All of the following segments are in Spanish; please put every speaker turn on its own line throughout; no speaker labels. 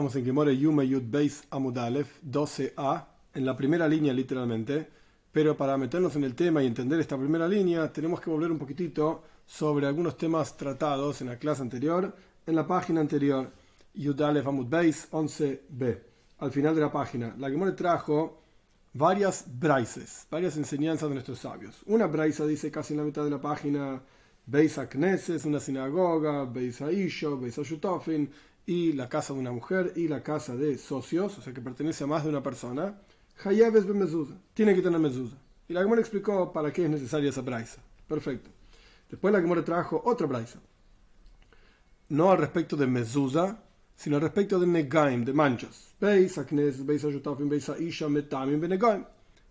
Estamos en Gemore Yud Beis Amudalef 12a, en la primera línea literalmente, pero para meternos en el tema y entender esta primera línea tenemos que volver un poquitito sobre algunos temas tratados en la clase anterior, en la página anterior, Yud Alef Amud Beis 11b. Al final de la página, la Gemore trajo varias braises, varias enseñanzas de nuestros sabios. Una braisa dice casi en la mitad de la página, Beis Knesses, una sinagoga, Beis Isho, Beis Shutofin, y la casa de una mujer y la casa de socios, o sea que pertenece a más de una persona, Hayeves ben mezuzah, tiene que tener mezuzah. Y la Gemara explicó para qué es necesaria esa braisa. Perfecto. Después la Gemara trajo otra braisa. No al respecto de mezuzah, sino al respecto de negaim, de manchas.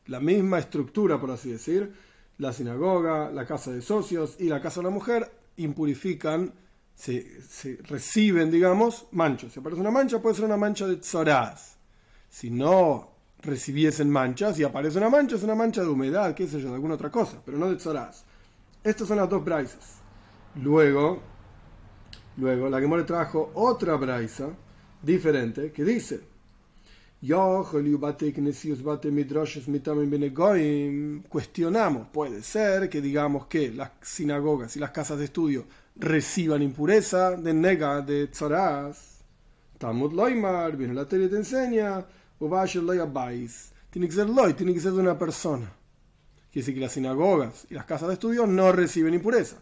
La misma estructura, por así decir, la sinagoga, la casa de socios y la casa de la mujer impurifican se, reciben, digamos, manchas. Si aparece una mancha, puede ser una mancha de tzoraz. Si no recibiesen manchas y aparece una mancha, es una mancha de humedad, qué sé yo, de alguna otra cosa, pero no de tzoraz. Estas son las dos braisas. Luego, luego la Gemore trajo otra braisa diferente que dice cuestionamos, puede ser que digamos que las sinagogas y las casas de estudio reciban impureza de nega, de tzoraz. Talmud loimar, viene la teoría te enseña, tiene que ser loy, tiene que ser de una persona. Quiere decir que las sinagogas y las casas de estudio no reciben impureza.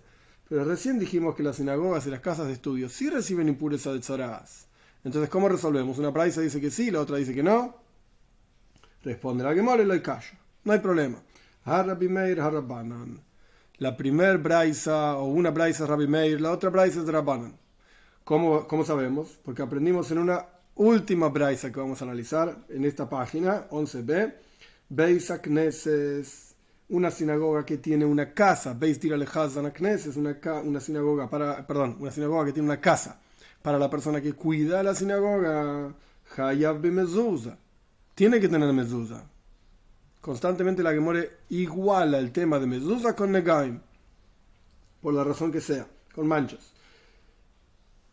Pero recién dijimos que las sinagogas y las casas de estudio sí reciben impureza de tzoraz. Entonces, ¿cómo resolvemos? Una praisa dice que sí, la otra dice que no. Responde la que mole, lo callo. No hay problema. Meir, la primer braisa o una braisa es Rabbi Meir, la otra braisa es Rabbanan. ¿Cómo, ¿Cómo, sabemos? Porque aprendimos en una última braisa que vamos a analizar en esta página, 11b, Beis Knesses, una sinagoga que tiene una casa, Beis Tira Lehazan Knesses, una, una sinagoga para, perdón, una sinagoga que tiene una casa para la persona que cuida la sinagoga, Mezuzah. Tiene que tener mezuzah constantemente la Gemore iguala el tema de Medusa con Negaim, por la razón que sea, con manchas.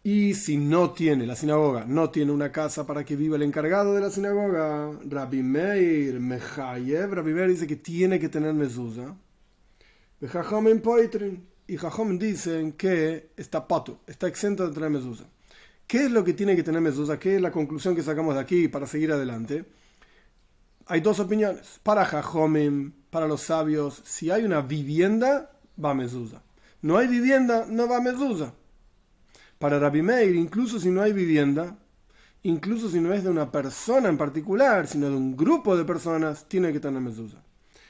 Y si no tiene la sinagoga, no tiene una casa para que viva el encargado de la sinagoga, Rabbi Meir Mechayev, Rabbi Meir dice que tiene que tener mezuzah. Y Jajom dicen que está pato, está exento de tener mezuzah. ¿Qué es lo que tiene que tener mezuzah? ¿Qué es la conclusión que sacamos de aquí para seguir adelante? Hay dos opiniones. Para Jajomim, para los sabios, si hay una vivienda, va Mezusa. No hay vivienda, no va Mezusa. Para Rabbi Meir, incluso si no hay vivienda, incluso si no es de una persona en particular, sino de un grupo de personas, tiene que tener Mezusa.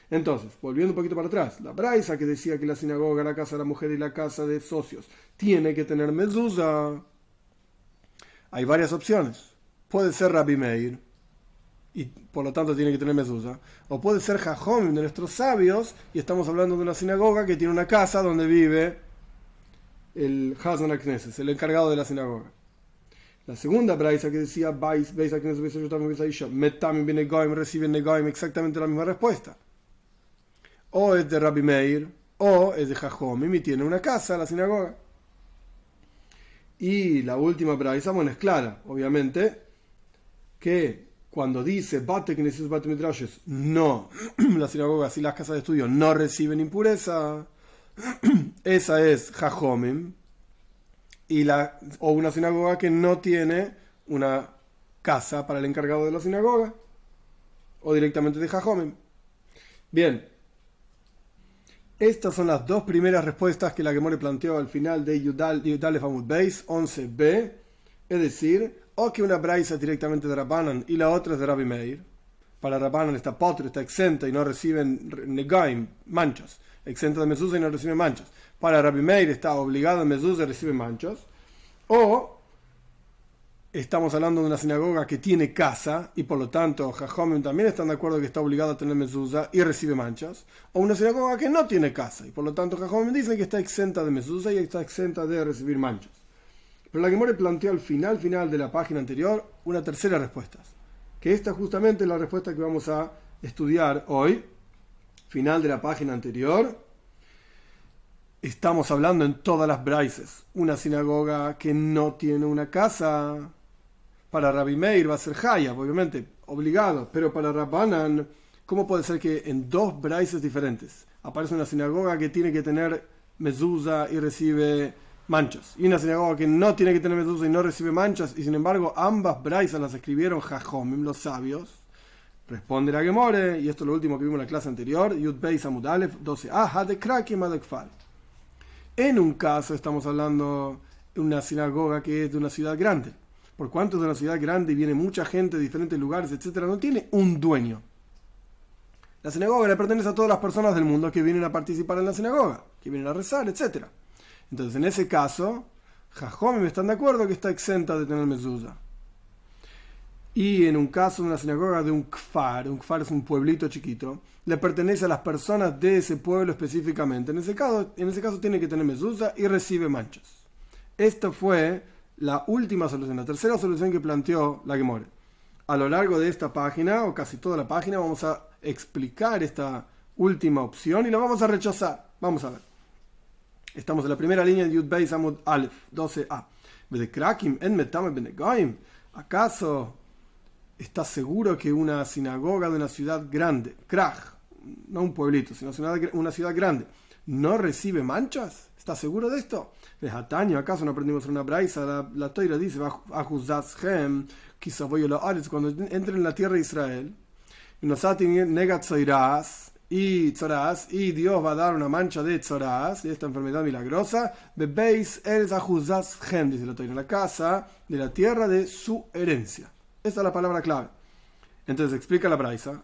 Entonces, volviendo un poquito para atrás, la Braisa que decía que la sinagoga, la casa de la mujer y la casa de socios tiene que tener Mezusa. Hay varias opciones. Puede ser Rabbi Meir, y por lo tanto tiene que tener mesusa. O puede ser Jajom de nuestros sabios, y estamos hablando de una sinagoga que tiene una casa donde vive el Hazan Knesset, el encargado de la sinagoga. La segunda braisa que decía, reciben Negoim, exactamente la misma respuesta. O es de Rabbi Meir, o es de Jajom, y tiene una casa, la sinagoga. Y la última braisa, bueno, es clara, obviamente, que cuando dice Bate Knesset Bate Midrashes, no, las sinagogas y las casas de estudio no reciben impureza, esa es Jajomim, y la, o una sinagoga que no tiene una casa para el encargado de la sinagoga, o directamente de Jajomim. Bien, estas son las dos primeras respuestas que la Gemore planteó al final de Yudal, Yudal Beis 11b, es decir, o que una braisa directamente de Rabbanan y la otra es de Rabbi Meir. Para Rabbanan está potro, está exenta y no reciben negaim, manchas. Exenta de mezuzah y no recibe manchas. Para Rabbi Meir está obligado a mezuzah y recibe manchas. O estamos hablando de una sinagoga que tiene casa y por lo tanto Jajomim también están de acuerdo que está obligado a tener mezuzah y recibe manchas. O una sinagoga que no tiene casa y por lo tanto Jajomim dice que está exenta de mezuzah y está exenta de recibir manchas. Pero la Gemore planteó al final, final de la página anterior, una tercera respuesta. Que esta es justamente la respuesta que vamos a estudiar hoy. Final de la página anterior. Estamos hablando en todas las braises. Una sinagoga que no tiene una casa para Rabbi Meir va a ser Hayab, obviamente, obligado, pero para Rabbanan, ¿cómo puede ser que en dos braises diferentes aparece una sinagoga que tiene que tener mezuzah y recibe manchas, y una sinagoga que no tiene que tener mezuzah y no recibe manchas, y sin embargo ambas braisas las escribieron Jajomim, los sabios? Responde la Gemore, y esto es lo último que vimos en la clase anterior, Yud Beis Amud 12 a de Krakim Adekfal. En un caso estamos hablando de una sinagoga que es de una ciudad grande. Por cuanto es de una ciudad grande y viene mucha gente de diferentes lugares, etcétera, no tiene un dueño. La sinagoga le pertenece a todas las personas del mundo que vienen a participar en la sinagoga, que vienen a rezar, etcétera. Entonces, en ese caso, me están de acuerdo que está exenta de tener mezuzah. Y en un caso de una sinagoga de un kfar, un kfar es un pueblito chiquito, le pertenece a las personas de ese pueblo específicamente. En ese caso, en ese caso tiene que tener mezuzah y recibe manchas. Esta fue la última solución, la tercera solución que planteó la Gemore. A lo largo de esta página, o casi toda la página, vamos a explicar esta última opción y la vamos a rechazar. Vamos a ver. Estamos en la primera línea de Yud Beis Amud Aleph, 12a. ¿Acaso ¿Estás seguro que una sinagoga de una ciudad grande, Krach, no un pueblito, sino una ciudad grande, no recibe manchas? ¿Estás seguro de esto? Es ataño, ¿acaso no aprendimos en una braisa? La, la toira dice, cuando entren en la tierra de Israel, y tzoraz, y Dios va a dar una mancha de tzoraz, esta enfermedad milagrosa, bebéis eres dice la en la casa de la tierra de su herencia. Esta es la palabra clave. Entonces explica la Braisa.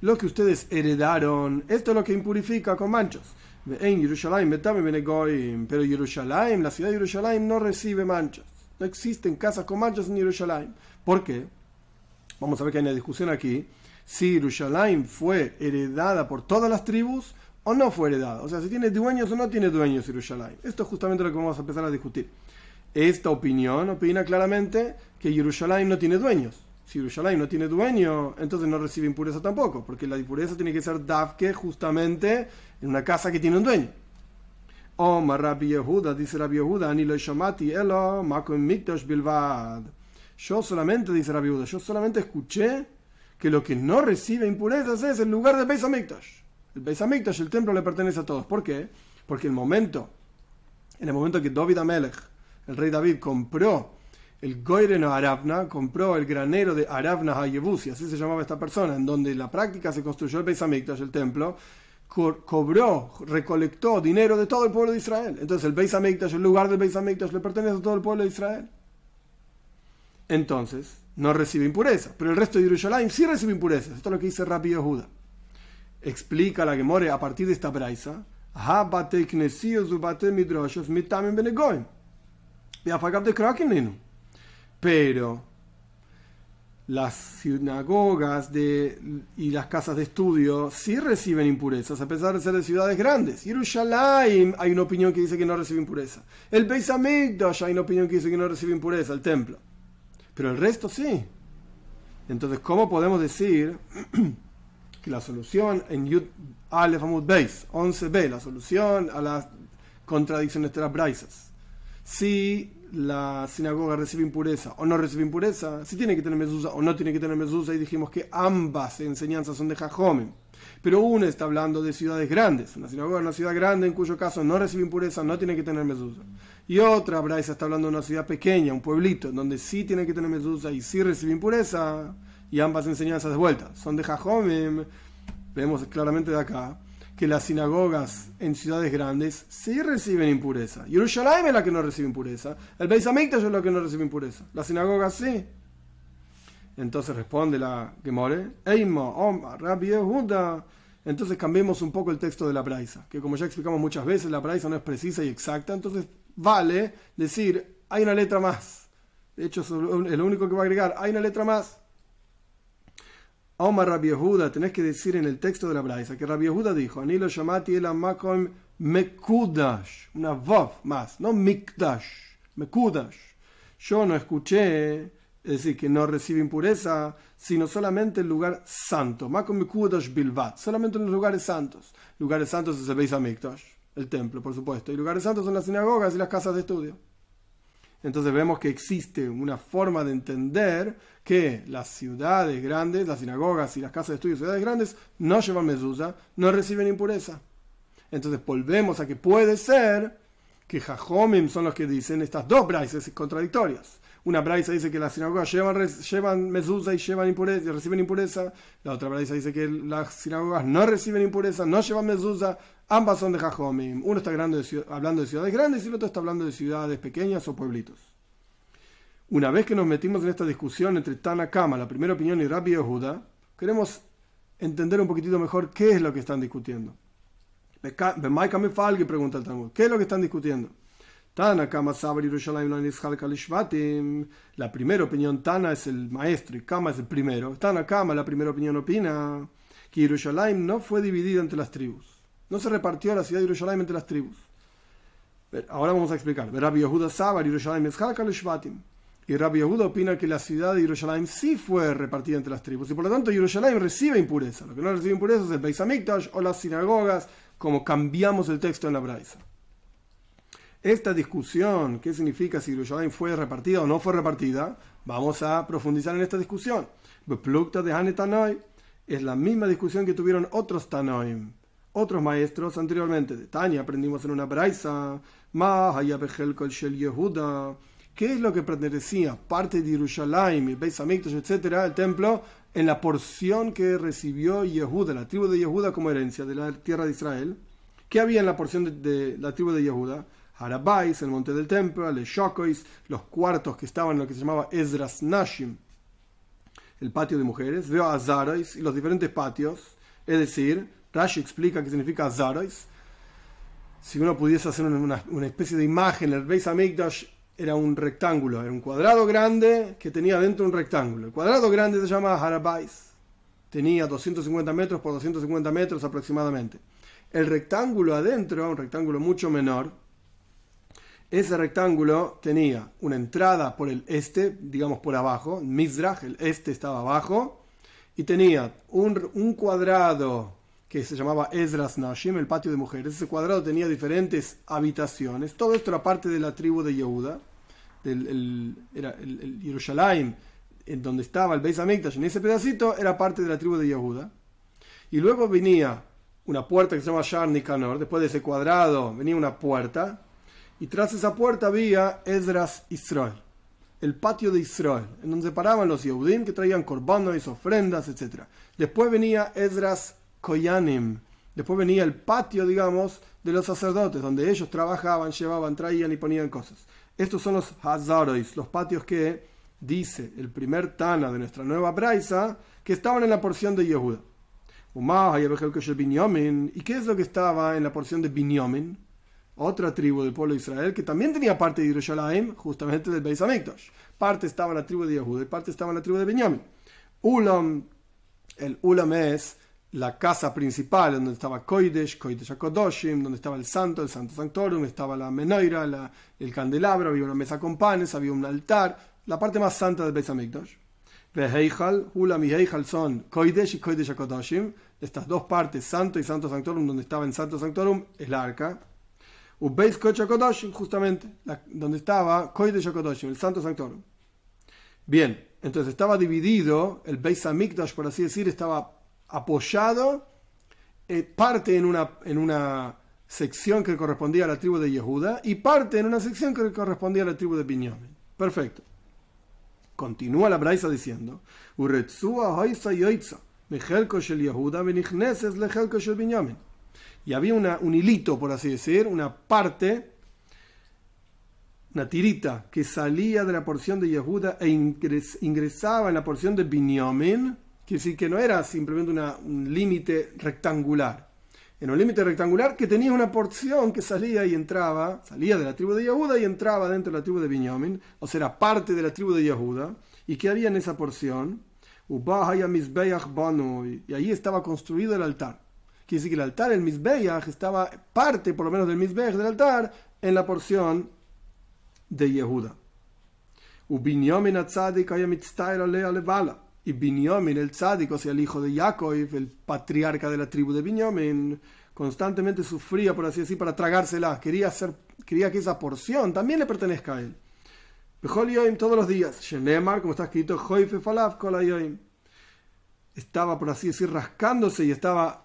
Lo que ustedes heredaron, esto es lo que impurifica con manchos. Pero Jerusalén, la ciudad de Jerusalén no recibe manchas. No existen casas con manchas en Jerusalén. ¿Por qué? Vamos a ver que hay una discusión aquí. Si Jerusalén fue heredada por todas las tribus o no fue heredada. O sea, si tiene dueños o no tiene dueños Jerusalén. Esto es justamente lo que vamos a empezar a discutir. Esta opinión opina claramente que Jerusalén no tiene dueños. Si Jerusalén no tiene dueño, entonces no recibe impureza tampoco, porque la impureza tiene que ser dafke justamente en una casa que tiene un dueño. Oh, Rabbi Yehuda, dice Rabbi Yehuda, ni lo shamati elo mikdash bilvad. Yo solamente, dice Rabbi Yehuda, yo solamente escuché que lo que no recibe impurezas es el lugar del Beis Hamikdash. El Beis Hamikdash, el templo, le pertenece a todos. ¿Por qué? Porque el momento, en el momento que David Amelech el rey David compró el Goireno Arabna, compró el granero de Arabna Hayebusi, así se llamaba esta persona, en donde la práctica se construyó el Beis Hamikdash, el templo, cobró, recolectó dinero de todo el pueblo de Israel. Entonces el Beis Hamikdash, el lugar del Beis Hamikdash, le pertenece a todo el pueblo de Israel. Entonces, no recibe impureza, pero el resto de Jerusalén sí recibe impurezas. Esto es lo que dice Rápido Judá. Explica la que more a partir de esta braisa. Pero las sinagogas de, y las casas de estudio sí reciben impurezas, a pesar de ser de ciudades grandes. Jerusalén hay una opinión que dice que no recibe impureza. El Beis Hamikdash hay una opinión que dice que no recibe impureza, el templo. Pero el resto sí. Entonces, ¿cómo podemos decir que la solución en Yud Aleph Amud Beis, 11b, la solución a las contradicciones de las braisas, si la sinagoga recibe impureza o no recibe impureza, si tiene que tener mezuzá o no tiene que tener mezuzá, y dijimos que ambas enseñanzas son de Jajome. Pero una está hablando de ciudades grandes, una sinagoga es una ciudad grande en cuyo caso no recibe impureza, no tiene que tener mezuzá. Y otra, Braisa, está hablando de una ciudad pequeña, un pueblito, donde sí tiene que tener mezuzá y sí recibe impureza, y ambas enseñanzas de vuelta son de Jajome. Vemos claramente de acá que las sinagogas en ciudades grandes sí reciben impureza. Jerusalén es la que no recibe impureza. El Beis es la que no recibe impureza. Las sinagogas sí. Entonces responde la Gemore, Eima, Omar, Rabbi Yehuda. Entonces cambiemos un poco el texto de la Braisa, que como ya explicamos muchas veces, la Braisa no es precisa y exacta, entonces vale decir, hay una letra más. De hecho, es lo único que va a agregar, hay una letra más. Omar Rabbi Yehuda, tenés que decir en el texto de la Braisa que Rabbi Yehuda dijo, Anilo Shamati el Amakom Mekudash, una Vav más, no Mikdash, Mekudash. Yo no escuché, es decir, que no recibe impureza, sino solamente el lugar santo, Makom Mekudash Bilvat, solamente en los lugares santos. Lugares santos es el Beis Hamikdash, el templo, por supuesto, y lugares santos son las sinagogas y las casas de estudio. Entonces vemos que existe una forma de entender que las ciudades grandes, las sinagogas y las casas de estudio de ciudades grandes no llevan mezuzá, no reciben impureza. Entonces volvemos a que puede ser que Jajomim son los que dicen estas dos braises contradictorias. Una braisa dice que las sinagogas llevan, llevan y llevan impureza, y reciben impureza. La otra braisa dice que las sinagogas no reciben impureza, no llevan mezuzá. Ambas son de Jajomim. Uno está hablando de, ciudades grandes y el otro está hablando de ciudades pequeñas o pueblitos. Una vez que nos metimos en esta discusión entre Tanakama, la primera opinión, y Rabbi Yehuda, queremos entender un poquitito mejor qué es lo que están discutiendo. pregunta el Talmud, ¿qué es lo que están discutiendo? La primera opinión, Tana es el maestro y Kama es el primero. Tana Kama, la primera opinión, opina que Yerushalayim no fue dividida entre las tribus. No se repartió la ciudad de Yerushalayim entre las tribus. Ahora vamos a explicar. Rabbi Yehuda Sabar, Yerushalayim es Shvatim. Y Rabbi Yehuda opina que la ciudad de Yerushalayim sí fue repartida entre las tribus. Y por lo tanto Yerushalayim recibe impureza. Lo que no recibe impureza es el Beis o las sinagogas, como cambiamos el texto en la Braisa. Esta discusión, qué significa si Yerushalayim fue repartida o no fue repartida, vamos a profundizar en esta discusión. de es la misma discusión que tuvieron otros Tanoim, otros maestros anteriormente. De Tania aprendimos en una braisa, Yehuda, qué es lo que pertenecía, parte de Yerushalayim, Beis Hamikdash, etcétera, el templo, en la porción que recibió Yehuda, la tribu de Yehuda como herencia de la tierra de Israel. ¿Qué había en la porción de, la tribu de Yehuda? Harabais, el monte del templo, el Shokois, los cuartos que estaban en lo que se llamaba Ezras Nashim, el patio de mujeres, veo Azarais y los diferentes patios, es decir, Rashi explica qué significa Azarais. Si uno pudiese hacer una, especie de imagen, el Beis Hamikdash era un rectángulo, era un cuadrado grande que tenía dentro un rectángulo. El cuadrado grande se llama Harabais, tenía 250 metros por 250 metros aproximadamente. El rectángulo adentro, un rectángulo mucho menor, ese rectángulo tenía una entrada por el este, digamos por abajo, Mizrach, el este estaba abajo, y tenía un, cuadrado que se llamaba Ezras Nashim, el patio de mujeres. Ese cuadrado tenía diferentes habitaciones. Todo esto era parte de la tribu de Yehuda, del, el, era el, Yerushalayim, en donde estaba el Beis Hamikdash, en ese pedacito era parte de la tribu de Yehuda. Y luego venía una puerta que se llama Shar Nikanor, después de ese cuadrado venía una puerta, y tras esa puerta había Esdras Israel, el patio de Israel, en donde paraban los Yehudim que traían corbanos, ofrendas, etc. Después venía Esdras Koyanim, después venía el patio, digamos, de los sacerdotes, donde ellos trabajaban, llevaban, traían y ponían cosas. Estos son los Hazarois, los patios que dice el primer Tana de nuestra nueva Braisa, que estaban en la porción de Yehuda. ¿Y qué es lo que estaba en la porción de Binyamin? otra tribu del pueblo de Israel que también tenía parte de Yerushalayim, justamente del Beis Hamikdash. Parte estaba en la tribu de Yehuda y parte estaba en la tribu de Benjamin. Ulam, el Ulam es la casa principal donde estaba Koidesh, Koidesh HaKodoshim, donde estaba el santo, el santo sanctorum, estaba la menoira, el candelabro, había una mesa con panes, había un altar, la parte más santa del Beis Hamikdash. Heichal, Ulam y Heichal son Koidesh y Koidesh estas dos partes, santo y santo sanctorum, donde estaba el santo sanctorum, es la arca. Ubeis Kodesh justamente, donde estaba Kodesh el Santo Sanctorum. Bien, entonces estaba dividido, el Beis Hamikdash, por así decir, estaba apoyado, eh, parte en una, en una sección que correspondía a la tribu de Yehuda y parte en una sección que correspondía a la tribu de Binyamin. Perfecto. Continúa la Braisa diciendo, y había un hilito, por así decir, una parte, una tirita que salía de la porción de Yehuda e ingresaba en la porción de Binyamin, que decir que no era simplemente un límite rectangular, era un límite rectangular que tenía una porción que salía y entraba, salía de la tribu de Yehuda y entraba dentro de la tribu de Binyamin, o sea, era parte de la tribu de Yehuda, y que había en esa porción, y ahí estaba construido el altar. Quiere decir que el altar, el Mizbeach, estaba parte, por lo menos del Mizbeach del altar, en la porción de Yehuda. Y Binyamin el tzadik, o sea, el hijo de Jacob, el patriarca de la tribu de Binyamin, constantemente sufría, por así decir, para tragársela. Quería, hacer, quería que esa porción también le pertenezca a él. todos los días. Shenemar, como está escrito, Estaba, por así decir, rascándose y estaba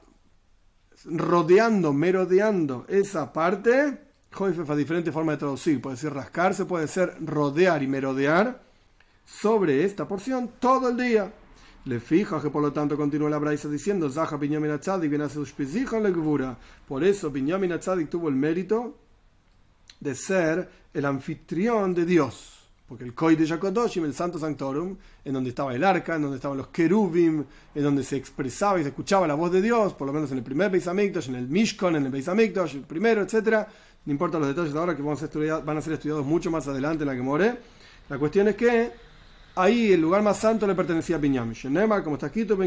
rodeando, merodeando esa parte. Joife a diferente forma de traducir. Puede ser rascarse, puede ser rodear y merodear sobre esta porción todo el día. Le fija que por lo tanto continúa la braisa diciendo, Zaha Binyamin Atzadik viene a le Por eso Binyamin Atzadik tuvo el mérito de ser el anfitrión de Dios. Porque el Koi de Yakodoshim, el Santo Sanctorum, en donde estaba el arca, en donde estaban los querubim, en donde se expresaba y se escuchaba la voz de Dios, por lo menos en el primer Beis Hamikdash, en el Mishkan, en el Beis Hamikdash, el primero, etc. No importa los detalles ahora que van a ser estudiados mucho más adelante en la que more. La cuestión es que Ahí el lugar más santo le pertenecía a Binyamin. como está escrito,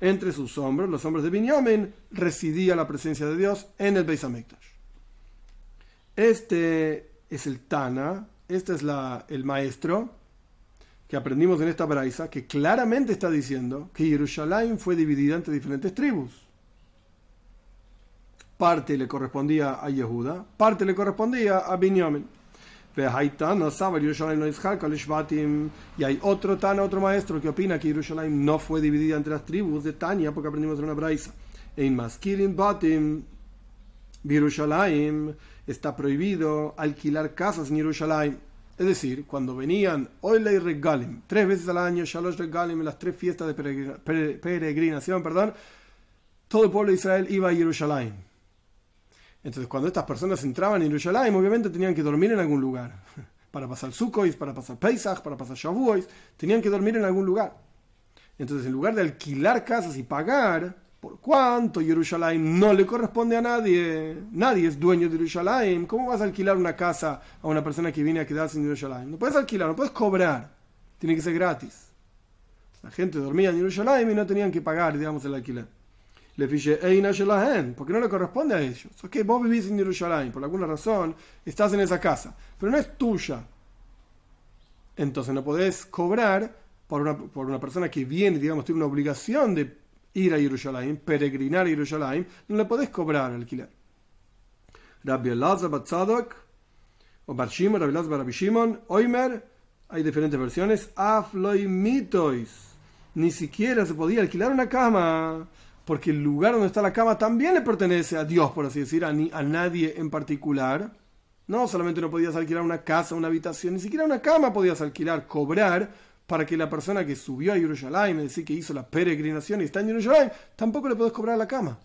entre sus hombros, los hombros de Binyamin, residía la presencia de Dios en el Beis Hamikdash. Este es el Tana, este es la, el maestro que aprendimos en esta braisa, que claramente está diciendo que Jerusalén fue dividida entre diferentes tribus. Parte le correspondía a Yehuda, parte le correspondía a Binyamin. Y hay otro Tana, otro maestro que opina que Jerusalén no fue dividida entre las tribus de Tania, porque aprendimos en una braisa. En Maskirin Batim, Jerusalén está prohibido alquilar casas en Jerusalén. Es decir, cuando venían Oile y Regalim, tres veces al año, Shalosh Regalim, las tres fiestas de peregrinación, perdón, todo el pueblo de Israel iba a Jerusalén entonces, cuando estas personas entraban en Jerusalén, obviamente tenían que dormir en algún lugar. Para pasar Sukkot, para pasar Pesach, para pasar Shavuot, tenían que dormir en algún lugar. Entonces, en lugar de alquilar casas y pagar, por cuánto Jerusalén no le corresponde a nadie, nadie es dueño de Jerusalén, ¿cómo vas a alquilar una casa a una persona que viene a quedarse en Jerusalén? No puedes alquilar, no puedes cobrar, tiene que ser gratis. La gente dormía en Jerusalén y no tenían que pagar, digamos, el alquiler porque no le corresponde a ellos. Ok, vos vivís en Jerusalén, por alguna razón estás en esa casa, pero no es tuya. Entonces no podés cobrar por una, por una persona que viene, digamos, tiene una obligación de ir a Jerusalén, peregrinar a Jerusalén, no le podés cobrar alquiler. Rabbi Elazar Batzadok, o Rabbi Elazar Rabbi Oimer, hay diferentes versiones, Afloy Mitois. Ni siquiera se podía alquilar una cama porque el lugar donde está la cama también le pertenece a Dios, por así decir, a, ni, a nadie en particular. No solamente no podías alquilar una casa, una habitación, ni siquiera una cama podías alquilar, cobrar para que la persona que subió a Jerusalén, es decir, que hizo la peregrinación y está en Jerusalén, tampoco le puedes cobrar la cama.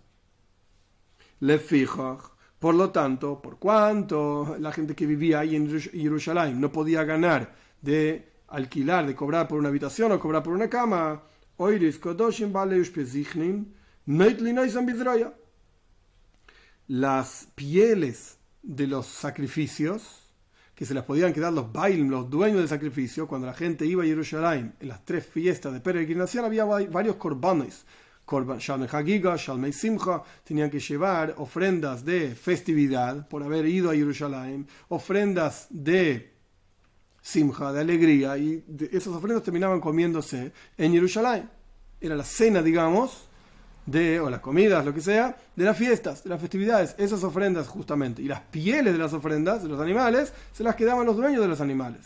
Le fijo. Por lo tanto, por cuanto la gente que vivía ahí en Jerusalén no podía ganar de alquilar, de cobrar por una habitación o cobrar por una cama, las pieles de los sacrificios, que se las podían quedar los bailim, los dueños del sacrificio, cuando la gente iba a Jerusalén en las tres fiestas de peregrinación, había varios korbanes. Korban Shalmei Hagiga, Shalmei Simcha, tenían que llevar ofrendas de festividad por haber ido a Jerusalén, ofrendas de Simcha, de alegría, y esas ofrendas terminaban comiéndose en Jerusalén. Era la cena, digamos, de, o las comidas, lo que sea, de las fiestas, de las festividades, esas ofrendas justamente. Y las pieles de las ofrendas, de los animales, se las quedaban los dueños de los animales,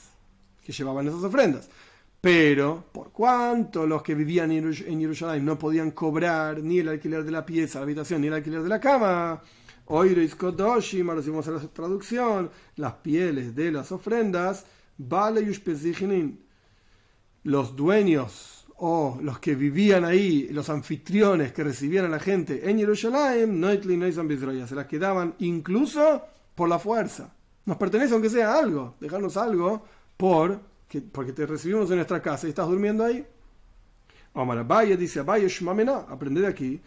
que llevaban esas ofrendas. Pero, por cuanto los que vivían en Jerusalén no podían cobrar ni el alquiler de la pieza, la habitación, ni el alquiler de la cama, Oiris Kodoshim, ahora decimos la traducción, las pieles de las ofrendas, vale los dueños o los que vivían ahí, los anfitriones que recibían a la gente en Jerusalén, se las quedaban incluso por la fuerza. Nos pertenece aunque sea algo, dejarnos algo por, que, porque te recibimos en nuestra casa y estás durmiendo ahí. Omar Abaye dice Abaye Shmamena, aprende de aquí.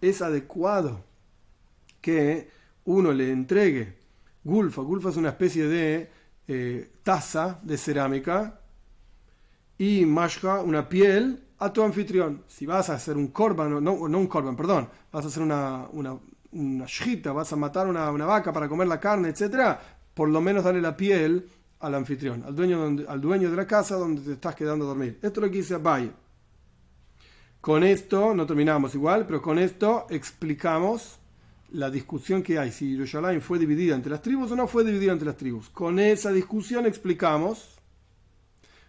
Es adecuado que uno le entregue gulfa. Gulfa es una especie de eh, taza de cerámica y mashka, una piel, a tu anfitrión. Si vas a hacer un korban, no, no un korban, perdón, vas a hacer una, una, una vas a matar una, una, vaca para comer la carne, etc., por lo menos dale la piel al anfitrión, al dueño, al dueño de la casa donde te estás quedando a dormir. Esto es lo que dice Abaye. Con esto, no terminamos igual, pero con esto explicamos la discusión que hay, si Yerushalayim fue dividida entre las tribus o no fue dividida entre las tribus. Con esa discusión explicamos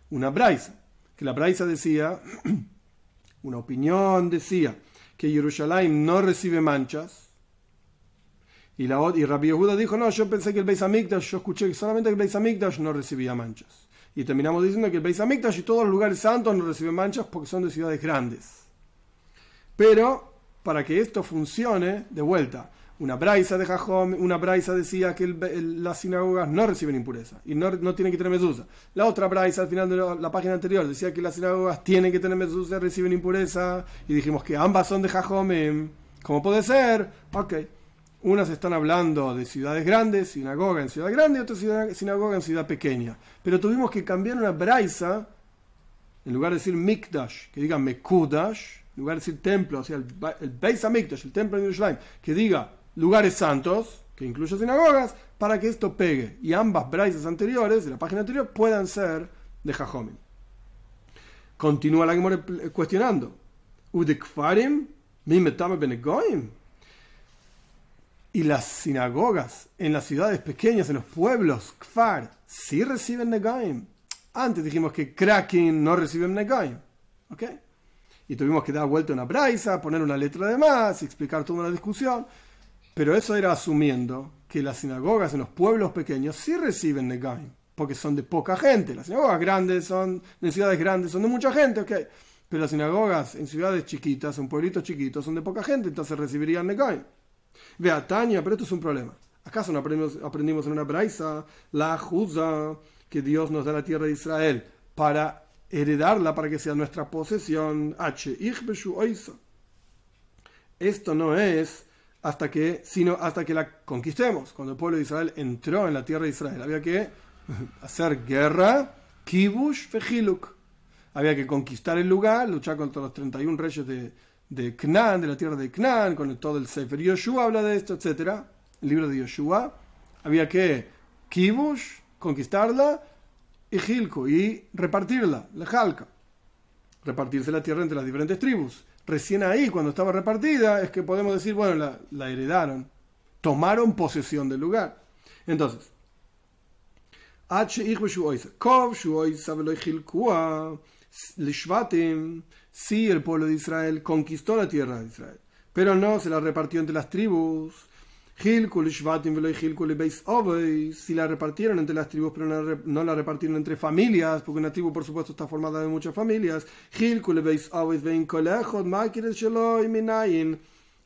una braisa, que la braisa decía, una opinión decía, que Yerushalayim no recibe manchas, y, la, y Rabbi Yehuda dijo, no, yo pensé que el Beis Hamikdash, yo escuché que solamente el Beis Hamikdash no recibía manchas. Y terminamos diciendo que el Beis Hamikdash y todos los lugares santos no reciben manchas porque son de ciudades grandes. Pero, para que esto funcione, de vuelta, una braisa de Jajom, una braisa decía que las sinagogas no reciben impureza y no, no tienen que tener mesusa. La otra braisa al final de la, página anterior decía que las sinagogas tienen que tener mesusa, reciben impureza y dijimos que ambas son de Jajom. ¿Cómo puede ser? Ok. Unas están hablando de ciudades grandes, sinagoga en ciudad grande, y otras sinagoga en ciudad pequeña. Pero tuvimos que cambiar una braisa, en lugar de decir Mikdash, que diga Mekudash, lugar de decir templo, o sea, el, el Beis Mikdash, el templo de Yerushalayim, que diga lugares santos, que incluye sinagogas, para que esto pegue. Y ambas braisas anteriores, de la página anterior, puedan ser de Jajomim. Continúa la Gemora cuestionando. Udekfarim, mimetame benegoim y las sinagogas en las ciudades pequeñas, en los pueblos, Kfar, sí reciben Negaim. Antes dijimos que Kraken no reciben Negaim. ¿Ok? Y tuvimos que dar vuelta una braisa, poner una letra de más, explicar toda una discusión. Pero eso era asumiendo que las sinagogas en los pueblos pequeños sí reciben Negaim, porque son de poca gente. Las sinagogas grandes son, en ciudades grandes son de mucha gente, ok. Pero las sinagogas en ciudades chiquitas, en pueblitos chiquitos, son de poca gente, entonces recibirían Negaim. Vea, Tania, pero esto es un problema. ¿Acaso no aprendimos, aprendimos en una braisa la juza que Dios nos da la tierra de Israel para heredarla, para que sea nuestra posesión? Esto no es hasta que, sino hasta que la conquistemos. Cuando el pueblo de Israel entró en la tierra de Israel, había que hacer guerra, kibush, fejiluk. Había que conquistar el lugar, luchar contra los 31 reyes de, de de la tierra de Canaán, con todo el Sefer Yoshua habla de esto, etc. El libro de Yoshua. Había que Kibush, conquistarla, y Gilco, y repartirla, la Jalca. Repartirse la tierra entre las diferentes tribus. Recién ahí, cuando estaba repartida, es que podemos decir, bueno, la, la heredaron. Tomaron posesión del lugar. Entonces, Sí, el pueblo de Israel conquistó la tierra de Israel, pero no se la repartió entre las tribus. Si la repartieron entre las tribus, pero no la repartieron entre familias, porque una tribu, por supuesto, está formada de muchas familias.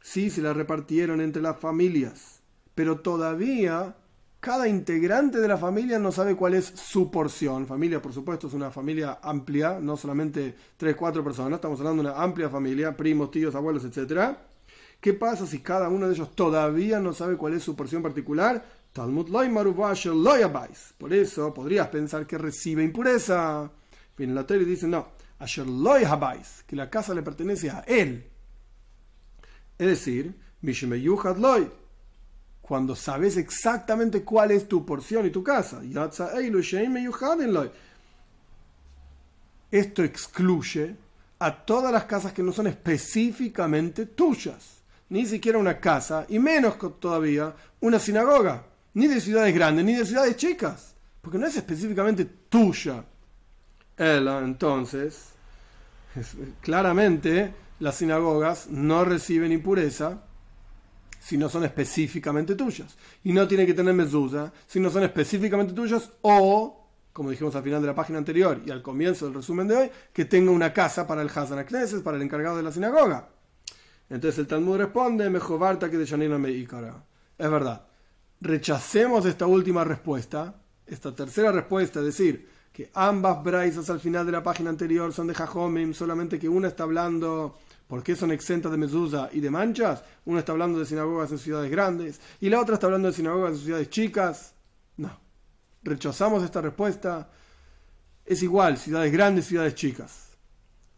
Sí, se la repartieron entre las familias, pero todavía cada integrante de la familia no sabe cuál es su porción. Familia, por supuesto, es una familia amplia, no solamente tres, cuatro personas, estamos hablando de una amplia familia, primos, tíos, abuelos, etc. ¿Qué pasa si cada uno de ellos todavía no sabe cuál es su porción particular? Talmud Por eso podrías pensar que recibe impureza. Viene la teoría y dice, no, que la casa le pertenece a él. Es decir, Mishmeyuhad loy cuando sabes exactamente cuál es tu porción y tu casa. Esto excluye a todas las casas que no son específicamente tuyas. Ni siquiera una casa, y menos todavía una sinagoga. Ni de ciudades grandes, ni de ciudades chicas. Porque no es específicamente tuya. Ella, entonces, claramente las sinagogas no reciben impureza si no son específicamente tuyas. Y no tiene que tener mezuzá si no son específicamente tuyas o, como dijimos al final de la página anterior y al comienzo del resumen de hoy, que tenga una casa para el Hazan Akneses, para el encargado de la sinagoga. Entonces el Talmud responde, Mejobarta que de Meikara. Es verdad. Rechacemos esta última respuesta, esta tercera respuesta, es decir, que ambas braisas al final de la página anterior son de Jajomim, solamente que una está hablando ¿Por qué son exentas de mezuzá y de manchas? Una está hablando de sinagogas en ciudades grandes y la otra está hablando de sinagogas en ciudades chicas. No. Rechazamos esta respuesta. Es igual, ciudades grandes, ciudades chicas.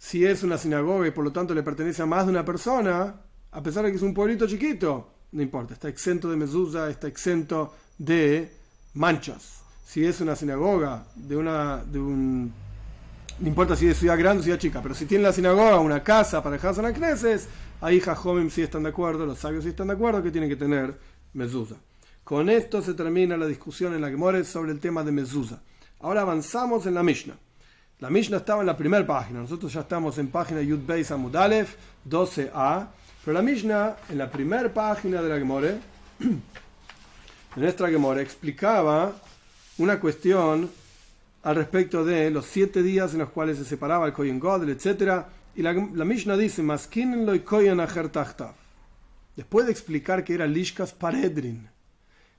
Si es una sinagoga y por lo tanto le pertenece a más de una persona, a pesar de que es un pueblito chiquito, no importa, está exento de mezuzá, está exento de manchas. Si es una sinagoga de, una, de un no importa si es ciudad grande o ciudad chica, pero si tiene la sinagoga, una casa para dejar Knesses, ahí Jajomim sí están de acuerdo, los sabios sí están de acuerdo que tienen que tener mezuzá. Con esto se termina la discusión en la Gemore sobre el tema de mezuzá. Ahora avanzamos en la Mishnah. La Mishnah estaba en la primera página, nosotros ya estamos en página Yud Beis Amud 12a, pero la Mishnah en la primera página de la Gemore, de nuestra Gemore, explicaba una cuestión al respecto de los siete días en los cuales se separaba el Kohen Godel, etc. Y la, Mishnah dice, Maskinen loy Kohen Después de explicar que era Lishkas Paredrin,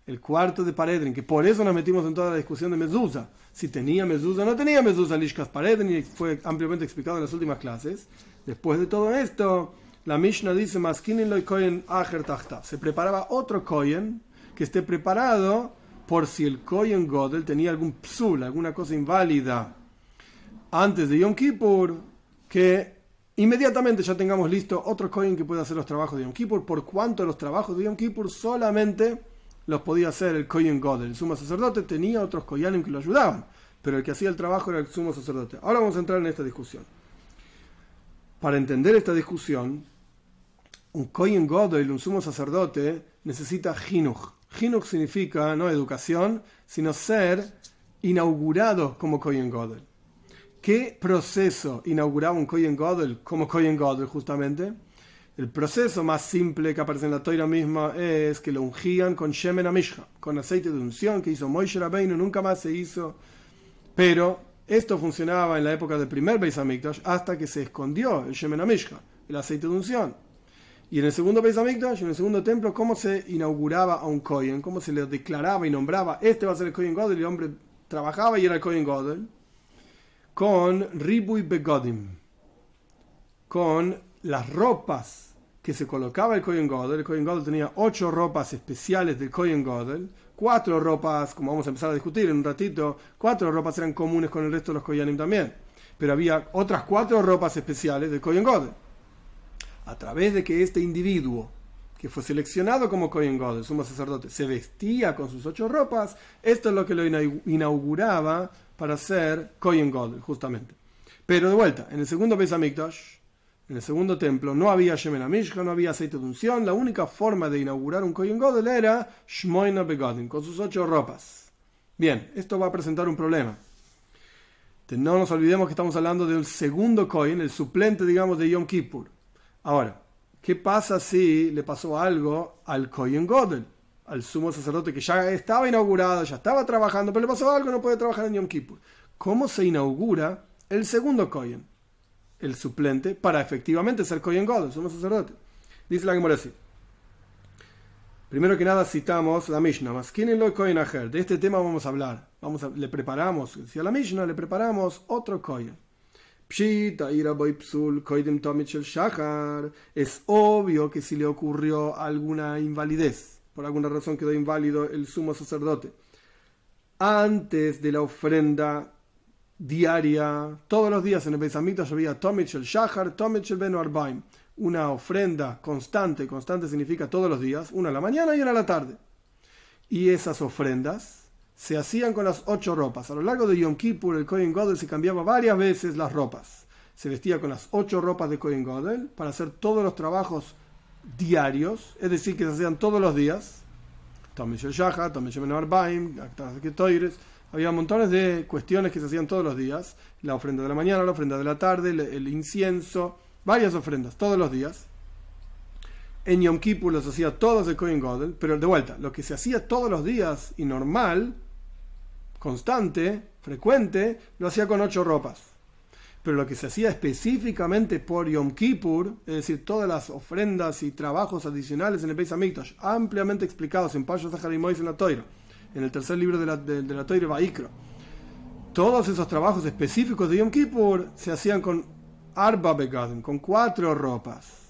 el cuarto de Paredrin, que por eso nos metimos en toda la discusión de Mezusa. Si tenía Mezusa o no tenía Mezusa Lishkas Paredrin, y fue ampliamente explicado en las últimas clases. Después de todo esto, la Mishnah dice, Se preparaba otro Kohen que esté preparado por si el Kohen Godel tenía algún psul, alguna cosa inválida antes de Yom Kippur, que inmediatamente ya tengamos listo otro Kohen que pueda hacer los trabajos de Yom Kippur, por cuanto los trabajos de Yom Kippur solamente los podía hacer el Kohen Godel. El sumo sacerdote tenía otros Koyanim que lo ayudaban, pero el que hacía el trabajo era el sumo sacerdote. Ahora vamos a entrar en esta discusión. Para entender esta discusión, un Kohen Godel, un sumo sacerdote, necesita Jinuj. Hinuk significa no educación, sino ser inaugurado como Kohen Godel. ¿Qué proceso inauguraba un Kohen Godel como Kohen Godel justamente? El proceso más simple que aparece en la Toira misma es que lo ungían con Shemen Amishra, con aceite de unción que hizo Moishe Rabbeinu, nunca más se hizo. Pero esto funcionaba en la época del primer Beis hasta que se escondió el Shemen Amishra, el aceite de unción. Y en el segundo Beis Hamikdash, en el segundo templo, ¿cómo se inauguraba a un Kohen? ¿Cómo se le declaraba y nombraba? Este va a ser el Kohen Godel y el hombre trabajaba y era el Kohen Godel. Con Ribuy Begodim. Con las ropas que se colocaba el Kohen Godel. El Kohen Godel tenía ocho ropas especiales del Kohen Godel. Cuatro ropas, como vamos a empezar a discutir en un ratito, cuatro ropas eran comunes con el resto de los Koyanim también. Pero había otras cuatro ropas especiales del Kohen Godel a través de que este individuo, que fue seleccionado como Kohen God, el sumo sacerdote, se vestía con sus ocho ropas, esto es lo que lo inauguraba para ser Kohen God, justamente. Pero de vuelta, en el segundo Beis Hamikdash, en el segundo templo, no había Shemen Amishka, no había aceite de unción, la única forma de inaugurar un Kohen God era Shmoina Begodim, con sus ocho ropas. Bien, esto va a presentar un problema. No nos olvidemos que estamos hablando de un segundo Kohen, el suplente, digamos, de Yom Kippur. Ahora, ¿qué pasa si le pasó algo al Kohen Godel, al sumo sacerdote que ya estaba inaugurado, ya estaba trabajando, pero le pasó algo, no puede trabajar en Yom Kippur? ¿Cómo se inaugura el segundo Kohen, el suplente, para efectivamente ser Kohen Godel, sumo sacerdote? Dice la Gemara así. Primero que nada citamos la Mishnah, lo Kohen Aher. De este tema vamos a hablar. Vamos a, le preparamos, decía la Mishnah, le preparamos otro Kohen. Es obvio que si le ocurrió alguna invalidez, por alguna razón quedó inválido el sumo sacerdote, antes de la ofrenda diaria, todos los días en el Beisamita había Tomich el Shahar, Tomich el Beno Arbaim, una ofrenda constante, constante significa todos los días, una a la mañana y una a la tarde. Y esas ofrendas se hacían con las ocho ropas. A lo largo de Yom Kippur, el Kohen Godel se cambiaba varias veces las ropas. Se vestía con las ocho ropas de Kohen Godel para hacer todos los trabajos diarios, es decir, que se hacían todos los días. Había montones de cuestiones que se hacían todos los días. La ofrenda de la mañana, la ofrenda de la tarde, el, incienso, varias ofrendas todos los días. En Yom Kippur los hacía todos de Kohen Godel, pero de vuelta, lo que se hacía todos los días y normal constante, frecuente, lo hacía con ocho ropas. Pero lo que se hacía específicamente por Yom Kippur, es decir, todas las ofrendas y trabajos adicionales en el Beis Hamikdash, ampliamente explicados en Payos y Mois en la Toira, en el tercer libro de la, de, de la Toira Vaikro, todos esos trabajos específicos de Yom Kippur se hacían con Arba Begadim, con cuatro ropas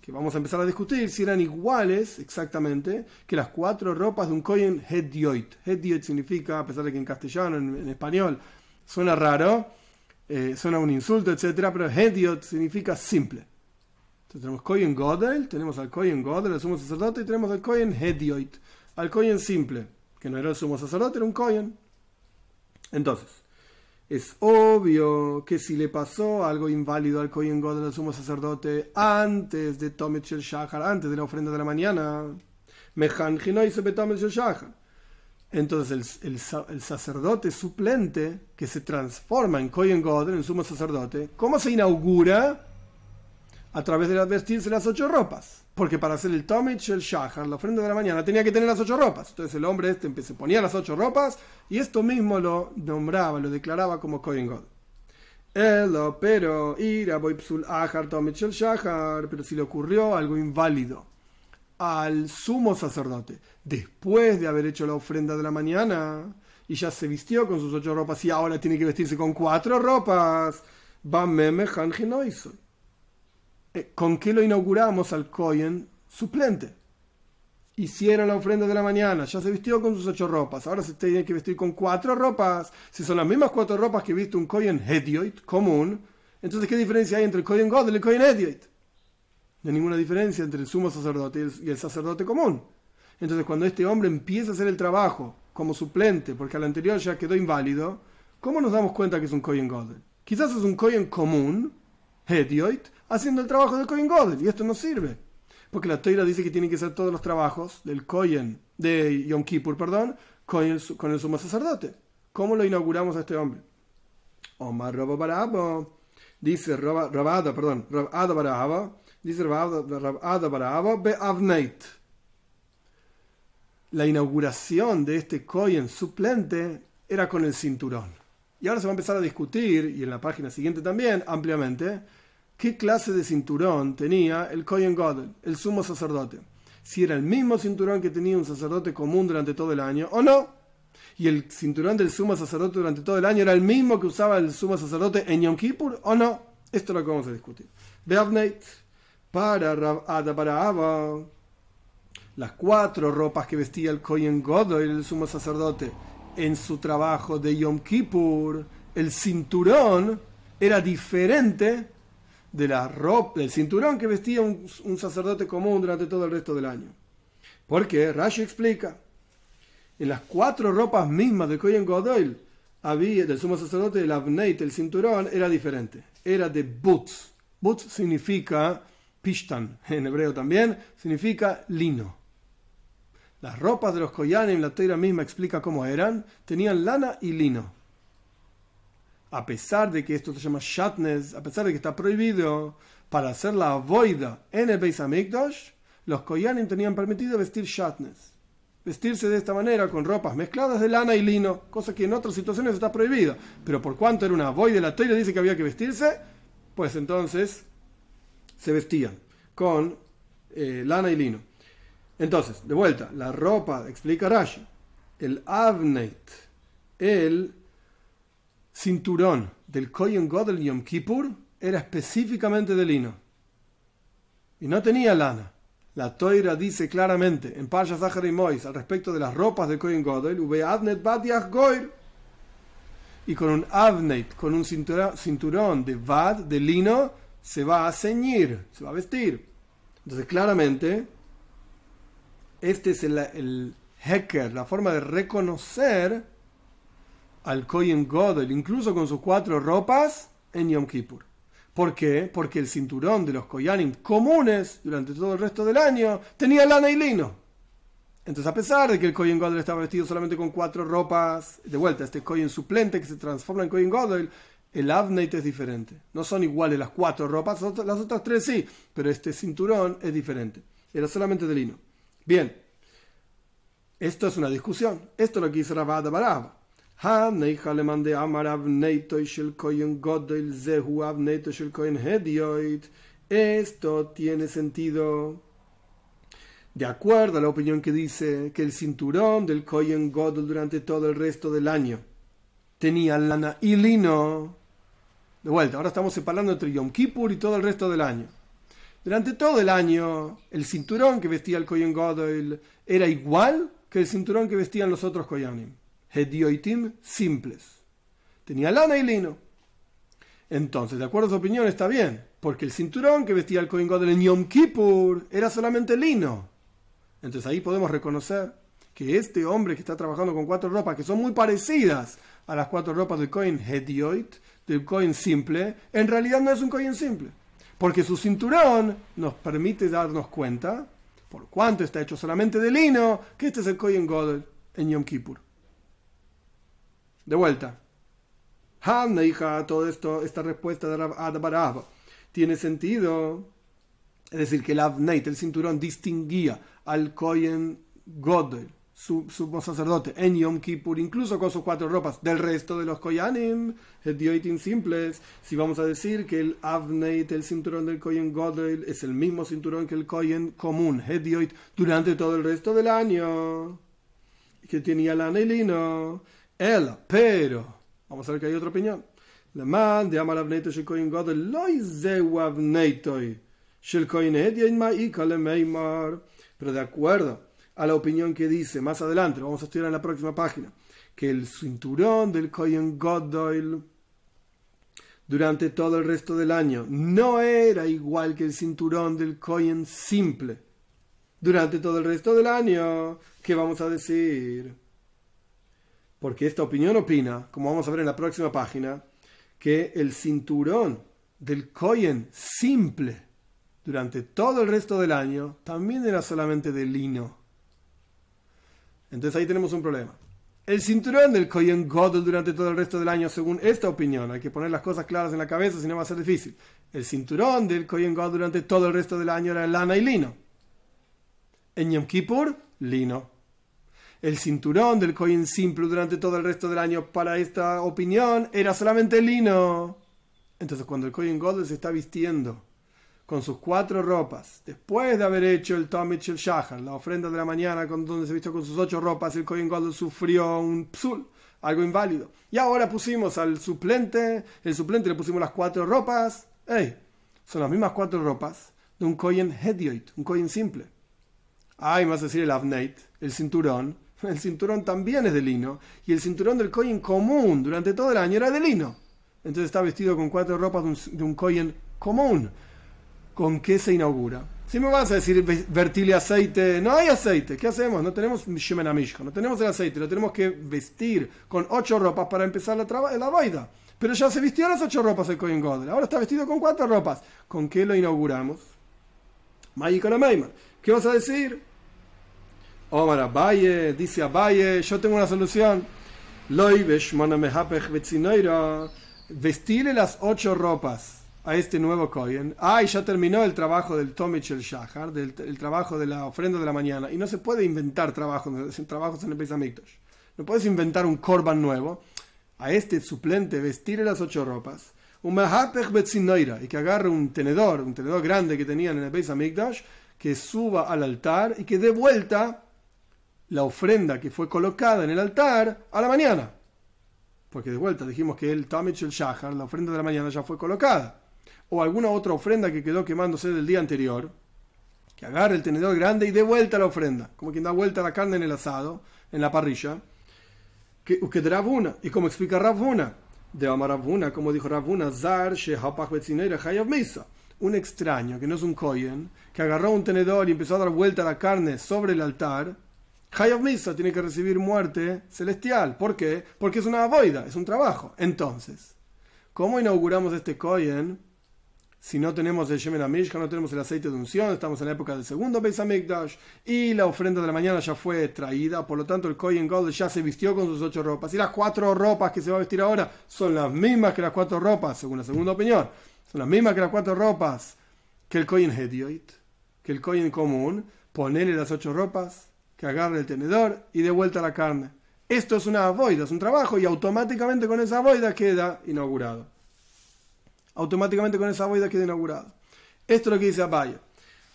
que vamos a empezar a discutir si eran iguales exactamente que las cuatro ropas de un Kohen Hedioit. Hedioit significa, a pesar de que en castellano, en, español, suena raro, eh, suena un insulto, etc. Pero Hedioit significa simple. Entonces tenemos Kohen Godel, tenemos al Kohen Godel, el sumo sacerdote, y tenemos al Kohen Hedioit, al Kohen simple, que no era el sumo sacerdote, era un Kohen. Entonces, Es obvio que si le pasó algo inválido al Kohen God del sumo sacerdote antes de Tomit Shel Shachar, antes de la ofrenda de la mañana, entonces el, el, sacerdote suplente que se transforma en Kohen God, en el sumo sacerdote, ¿cómo se inaugura? A través de vestirse las ocho ropas. Porque para hacer el Tomich, el Shahar, la ofrenda de la mañana, tenía que tener las ocho ropas. Entonces el hombre este se ponía las ocho ropas y esto mismo lo nombraba, lo declaraba como Kohen God. pero ir a Boipsul Ahar Tomich el Shahar, pero si le ocurrió algo inválido al sumo sacerdote después de haber hecho la ofrenda de la mañana y ya se vistió con sus ocho ropas y ahora tiene que vestirse con cuatro ropas. Eh, ¿Con qué lo inauguramos al Cohen suplente? Hicieron la ofrenda de la mañana, ya se vistió con sus ocho ropas, ahora se tiene que vestir con cuatro ropas. Si son las mismas cuatro ropas que viste un Cohen Hedioit común, entonces ¿qué diferencia hay entre el Cohen God y el Cohen Hedioit? No hay ninguna diferencia entre el sumo sacerdote y el, sacerdote común. Entonces cuando este hombre empieza a hacer el trabajo como suplente, porque al anterior ya quedó inválido, ¿cómo nos damos cuenta que es un Cohen God? Quizás es un Cohen común, Hedioit, haciendo el trabajo del Kohen Godel, y esto no sirve. Porque la Toira dice que tienen que hacer todos los trabajos del Kohen, de Yom Kippur, perdón, con el, con el sumo sacerdote. ¿Cómo lo inauguramos a este hombre? Omar Barabo, dice Rabada, perdón, Rabada Barabo, dice Rabada Barabo, Be'avneit. La inauguración de este Kohen suplente era con el cinturón. Y ahora se va a empezar a discutir, y en la página siguiente también, ampliamente, qué clase de cinturón tenía el Kohen Godel, el sumo sacerdote. Si era el mismo cinturón que tenía un sacerdote común durante todo el año o no. Y el cinturón del sumo sacerdote durante todo el año era el mismo que usaba el sumo sacerdote en Yom Kippur o no. Esto es lo que vamos a discutir. Beavneit, para Ada para Ava, las cuatro ropas que vestía el Kohen Godel, el sumo sacerdote, en su trabajo de Yom Kippur, el cinturón era diferente de la ropa, del cinturón que vestía un, sacerdote común durante todo el resto del año. Porque Rashi explica, en las cuatro ropas mismas de Kohen Godoil, había, del sumo sacerdote, el avneit, el cinturón, era diferente. Era de butz. Butz significa pishtan, en hebreo también, significa lino. Las ropas de los Koyanim, la teira misma explica cómo eran, tenían lana y lino a pesar de que esto se llama shatnes, a pesar de que está prohibido para hacer la voida en el Beis Hamikdash, los Koyanim tenían permitido vestir shatnes. Vestirse de esta manera con ropas mezcladas de lana y lino, cosa que en otras situaciones está prohibida. Pero por cuanto era una voida la Torah dice que había que vestirse, pues entonces se vestían con eh, lana y lino. Entonces, de vuelta, la ropa, explica Rashi, el avneit, el cinturón del Kohen Godel Yom Kippur era específicamente de lino. Y no tenía lana. La Toira dice claramente en Pasha Zahar y Mois al respecto de las ropas del Kohen Godel, y con un avnet, con un cinturón de vad, de lino, se va a ceñir, se va a vestir. Entonces, claramente, este es el hacker, la forma de reconocer al Kohen Godel, incluso con sus cuatro ropas, en Yom Kippur. ¿Por qué? Porque el cinturón de los Koyanim comunes durante todo el resto del año tenía lana y lino. Entonces, a pesar de que el Kohen Godel estaba vestido solamente con cuatro ropas, de vuelta, este Kohen suplente que se transforma en Kohen Godel, el Avneit es diferente. No son iguales las cuatro ropas, las otras tres sí, pero este cinturón es diferente. Era solamente de lino. Bien, esto es una discusión. Esto es lo que dice Rabada Baraba. Esto tiene sentido de acuerdo a la opinión que dice que el cinturón del Kohen Godel durante todo el resto del año tenía lana y lino. De vuelta, ahora estamos separando entre Yom Kippur y todo el resto del año. Durante todo el año, el cinturón que vestía el Kohen Godel era igual que el cinturón que vestían los otros Koyanim hedioitim simples. Tenía lana y lino. Entonces, de acuerdo a su opinión, está bien, porque el cinturón que vestía el Kohen Gadol en Yom Kippur era solamente lino. Entonces ahí podemos reconocer que este hombre que está trabajando con cuatro ropas que son muy parecidas a las cuatro ropas del Cohen Hedioit, del Cohen simple, en realidad no es un Cohen simple. Porque su cinturón nos permite darnos cuenta, por cuanto está hecho solamente de lino, que este es el Cohen Godel en Yom Kippur. De vuelta. Hanna, hija, todo esto, esta respuesta de Rav tiene sentido. Es decir, que el Avneit, el cinturón, distinguía al Kohen Godel, su sacerdote, en Yom Kippur, incluso con sus cuatro ropas, del resto de los Koyanim, Hedioitin simples. Si vamos a decir que el Avneit, el cinturón del Kohen Godel, es el mismo cinturón que el Kohen común, Hedioit, durante todo el resto del año, que tenía la anelino. Él, pero, vamos a ver que hay otra opinión. Le man de Amar Avneito Shel Kohen Godel, loy zeu Avneitoi, Shel Kohen Hedioit ma'ika le. Pero de acuerdo a la opinión que dice más adelante, vamos a estudiar en la próxima página, que el cinturón del Kohen Godel durante todo el resto del año no era igual que el cinturón del Kohen simple durante todo el resto del año. ¿Qué vamos a decir? Porque esta opinión opina, como vamos a ver en la próxima página, que el cinturón del Kohen simple durante todo el resto del año también era solamente de lino. Entonces ahí tenemos un problema. El cinturón del Kohen Godel durante todo el resto del año, según esta opinión, hay que poner las cosas claras en la cabeza, si no va a ser difícil. El cinturón del Kohen Godel durante todo el resto del año era lana y lino. En Yom Kippur, lino el cinturón del Kohen simple durante todo el resto del año para esta opinión era solamente lino. Entonces cuando el Kohen Godel se está vistiendo con sus cuatro ropas, después de haber hecho el Tomich el Shahar, la ofrenda de la mañana donde se vistió con sus ocho ropas, el Kohen Godel sufrió un psul, algo inválido. Y ahora pusimos al suplente, el suplente le pusimos las cuatro ropas. ¡Ey! Son las mismas cuatro ropas de un Kohen Hedioit, un Kohen simple. Ay, más decir el Avneit, el cinturón, el cinturón también es de lino. Y el cinturón del Kohen común durante todo el año era de lino. Entonces está vestido con cuatro ropas de un, de común. ¿Con qué se inaugura? Si me vas a decir vertirle aceite, no hay aceite, ¿qué hacemos? No tenemos no tenemos el aceite, lo tenemos que vestir con ocho ropas para empezar la, la boida. Pero ya se vistió las ocho ropas el Kohen Godel, ahora está vestido con cuatro ropas. ¿Con qué lo inauguramos? ¿Qué vas a decir? Omar Abaye, dice Abaye, yo tengo una solución. Vestirle las ocho ropas a este nuevo Kohen. Ah, ya terminó el trabajo del Tomich el Shahar, del el trabajo de la ofrenda de la mañana. Y no se puede inventar trabajos, trabajos en el Beis No puedes inventar un Korban nuevo. A este suplente vestirle las ocho ropas. Un y que agarre un tenedor, un tenedor grande que tenían en el Beis Hamikdash, que suba al altar y que dé vuelta la ofrenda que fue colocada en el altar a la mañana. Porque de vuelta dijimos que el Tamich el Shahar, la ofrenda de la mañana ya fue colocada. O alguna otra ofrenda que quedó quemándose del día anterior, que agarre el tenedor grande y dé vuelta la ofrenda, como quien da vuelta la carne en el asado, en la parrilla. Que, que de Ravuna, y como explica Ravuna, de Amar Ravuna, como dijo Ravuna, Zar Misa. Un extraño, que no es un Koyen, que agarró un tenedor y empezó a dar vuelta la carne sobre el altar, Hayav Misa tiene que recibir muerte celestial. ¿Por qué? Porque es una boida, es un trabajo. Entonces, ¿cómo inauguramos este Kohen si no tenemos el Shemen Amishka, no tenemos el aceite de unción, estamos en la época del segundo Beis Hamikdash y la ofrenda de la mañana ya fue traída, por lo tanto el Kohen Gold ya se vistió con sus ocho ropas y las cuatro ropas que se va a vestir ahora son las mismas que las cuatro ropas, según la segunda opinión, son las mismas que las cuatro ropas que el Kohen Hedioit, que el Kohen común, ponerle las ocho ropas que agarre el tenedor y de vuelta la carne. Esto es una boida, es un trabajo y automáticamente con esa boida queda inaugurado. Automáticamente con esa boida queda inaugurado. Esto es lo que dice Abaya.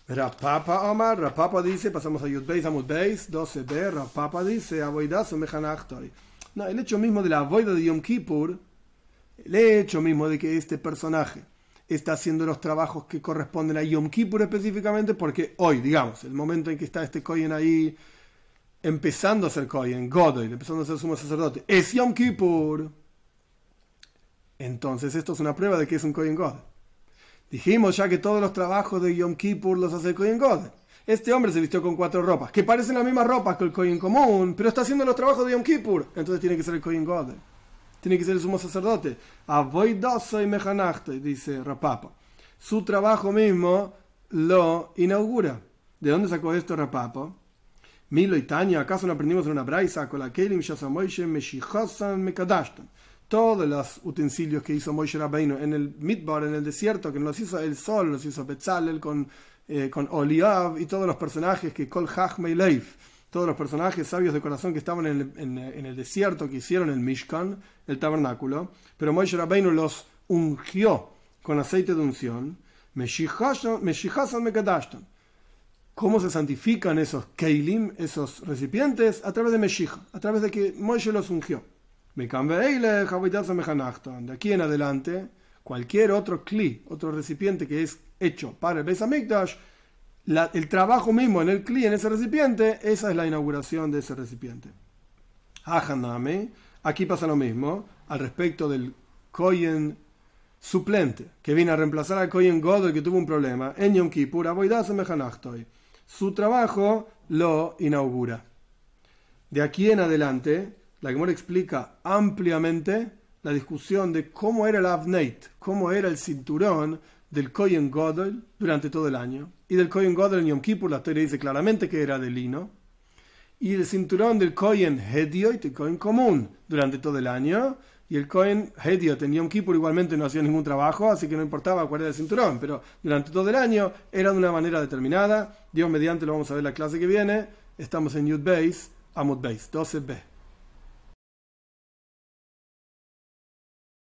Rapapa Omar, Rapapa dice, pasamos a Yudbeis Amudbeis, 12b, Rapapa dice, Aboidazo Mechanachtori. No, el hecho mismo de la boida de Yom Kippur, el hecho mismo de que este personaje está haciendo los trabajos que corresponden a Yom Kippur específicamente, porque hoy, digamos, el momento en que está este Kohen ahí empezando a ser Kohen, Godoy, empezando a ser sumo sacerdote, es Yom Kippur. Entonces esto es una prueba de que es un Kohen God. Dijimos ya que todos los trabajos de Yom Kippur los hace el Kohen God. Este hombre se vistió con cuatro ropas, que parecen las mismas ropas que el Kohen común, pero está haciendo los trabajos de Yom Kippur. Entonces tiene que ser el Kohen God. tiene que ser el sumo sacerdote. Avoidoso y mejanachto, dice Rapapa. Su trabajo mismo lo inaugura. ¿De dónde sacó esto Rapapa? Milo y Tanya, ¿acaso no aprendimos en una braisa con la? Todos los utensilios que hizo Moishe Rabbeinu en el Midbar, en el desierto, que los hizo el sol, los hizo Betzalel con, eh, con Oliav y todos los personajes que Kol Hachmei Leif, todos los personajes sabios de corazón que estaban en el, en, el desierto, que hicieron el Mishkan, el tabernáculo, pero Moishe Rabbeinu los ungió con aceite de unción. Meshichasan Mekadashtan ¿Cómo se santifican esos keilim, esos recipientes? A través de Meshich, a través de que Moishe los ungió. De aquí en adelante, cualquier otro kli, otro recipiente que es hecho para el Beis el trabajo mismo en el kli, en ese recipiente, esa es la inauguración de ese recipiente. aquí pasa lo mismo al respecto del kohen suplente, que viene a reemplazar al kohen Godel que tuvo un problema. En Yom Kippur, su trabajo lo inaugura. De aquí en adelante, la Gemora explica ampliamente la discusión de cómo era el Avneit, cómo era el cinturón del Kohen Godel durante todo el año. Y del Kohen Godel en Yom Kippur, la historia dice claramente que era de lino. Y el cinturón del Kohen Hedioit, el Kohen común, durante todo el año. Y el Cohen Hediot en Yom Kippur igualmente no hacía ningún trabajo, así que no importaba cuál era el cinturón, pero durante todo el año era de una manera determinada. Dios mediante lo vamos a ver la clase que viene. Estamos en Yud Beis, Amud Beis, 12b.